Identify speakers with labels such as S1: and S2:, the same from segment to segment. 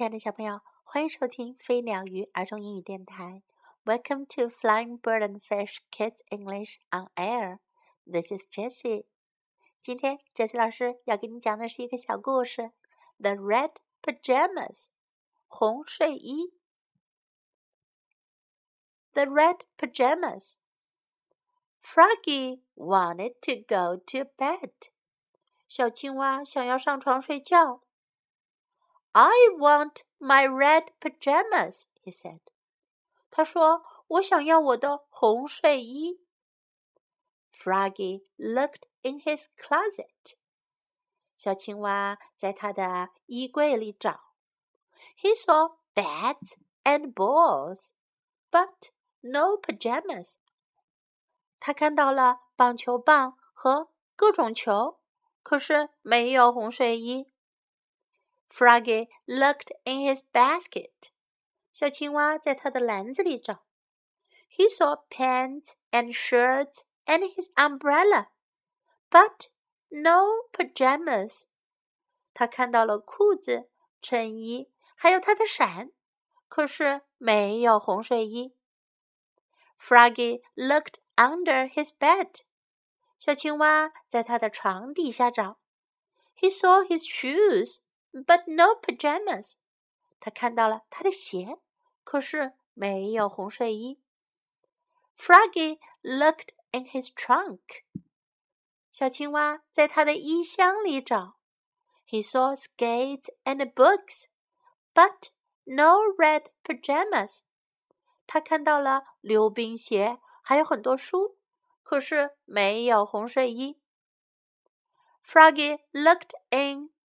S1: 亲爱的小朋友，欢迎收听飞鸟鱼儿童英语电台。Welcome to Flying Bird and Fish Kids English on Air. This is Jessie. 今天 Jessie 老师要给你讲的是一个小故事，《The Red Pajamas》红睡衣。The Red Pajamas. Froggy wanted to go to bed. 小青蛙想要上床睡觉。I want my red pajamas, he said. 他说：“我想要我的红睡衣。” Froggy looked in his closet. 小青蛙在他的衣柜里找。He saw bats and balls, but no pajamas. 他看到了棒球棒和各种球。可是没有红睡衣。 Froggy looked in his basket. 小青蛙在他的篮子里找。He saw pants and shirts and his umbrella, but no pajamas. 他看到了裤子、衬衣，还有他的伞，可是没有红睡衣。Froggy looked under his bed. 小青蛙在他的床底下找。He saw his shoes, but no pajamas. 他看到了他的鞋，可是没有红睡衣。Froggy looked in his trunk. 小青蛙在他的衣箱里找。He saw skates and books, but no red pajamas. 他看到了溜冰鞋，还有很多书。可是没有红睡衣。Froggy looked in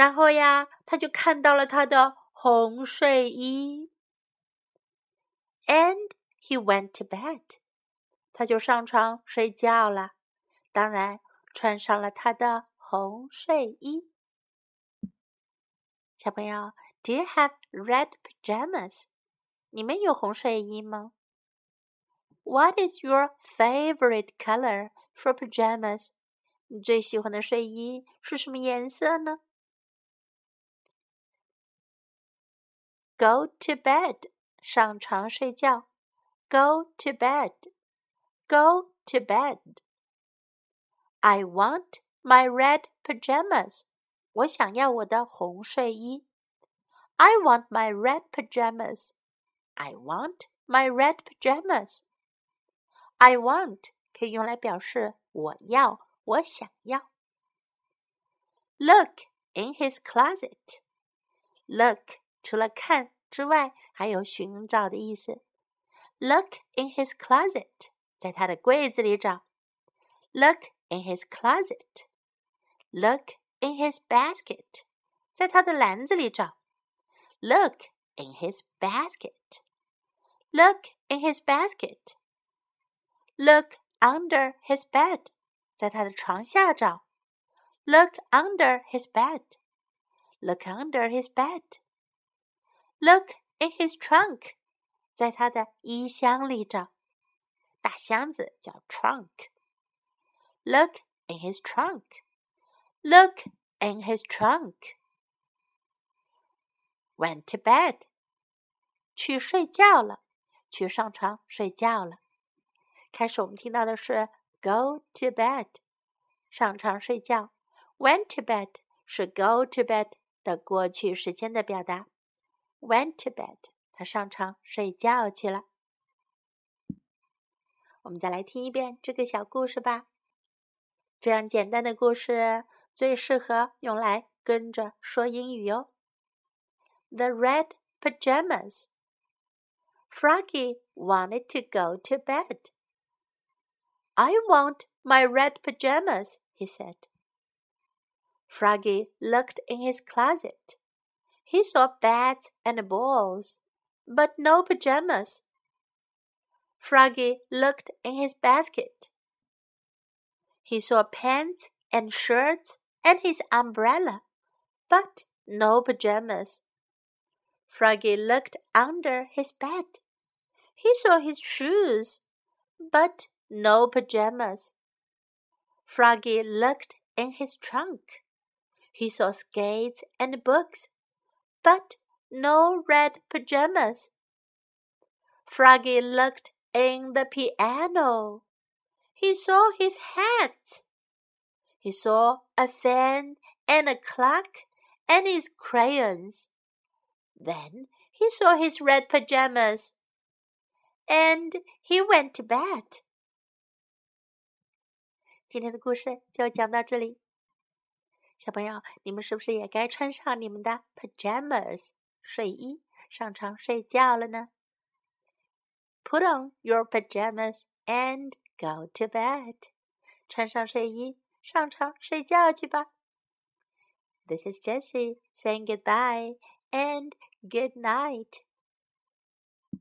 S1: 然后呀，他就看到了他的红睡衣。And he went to bed. 他就上床睡觉了。当然，穿上了他的红睡衣。小朋友，Do you have red pajamas？你们有红睡衣吗？what is your favorite color for pajamas? 你最喜欢的睡衣是什么颜色呢 ？Go to bed，上床睡觉。Go to bed，go to bed。I want my red pajamas。我想要我的红睡衣。I want my red pajamas. I want my red pajamas. I want 可以用来表示我要、我想要。Look in his closet. Look 除了看之外，还有寻找的意思。Look in his closet，在他的柜子里找。Look in his closet. Look in his basket，在他的篮子里找。Look in his basket. Look in his basket. Look under his bed，在他的床下找。Look under his bed. Look under his bed. Look in his trunk，在他的衣箱里找。大箱子叫 trunk。Look in his trunk. Look in his trunk. Went to bed，去睡觉了，去上床睡觉了。开始我们听到的是 go to bed，上床睡觉；went to bed 是 go to bed 的过去时间的表达。went to bed，他上床睡觉去了。我们再来听一遍这个小故事吧。这样简单的故事最适合用来跟着说英语哟。The red pajamas. Froggy wanted to go to bed. I want my red pajamas, he said. Froggy looked in his closet. he saw bats and balls, but no pajamas. Froggy looked in his basket. He saw pants and shirts and his umbrella, but no pajamas. Froggy looked under his bed. He saw his shoes, but no pajamas. Froggy looked in his trunk. He saw skates and books, but no red pajamas. Froggy looked in the piano. He saw his hat. He saw a fan and a clock and his crayons. Then he saw his red pajamas. And he went to bed. 今天的故事就讲到这里。 小朋友，你们是不是也该穿上你们的 pajamas 睡衣上床睡觉了呢？Put on your pajamas and go to bed。穿上睡衣，上床睡觉去吧。This is Jessie saying goodbye and good night.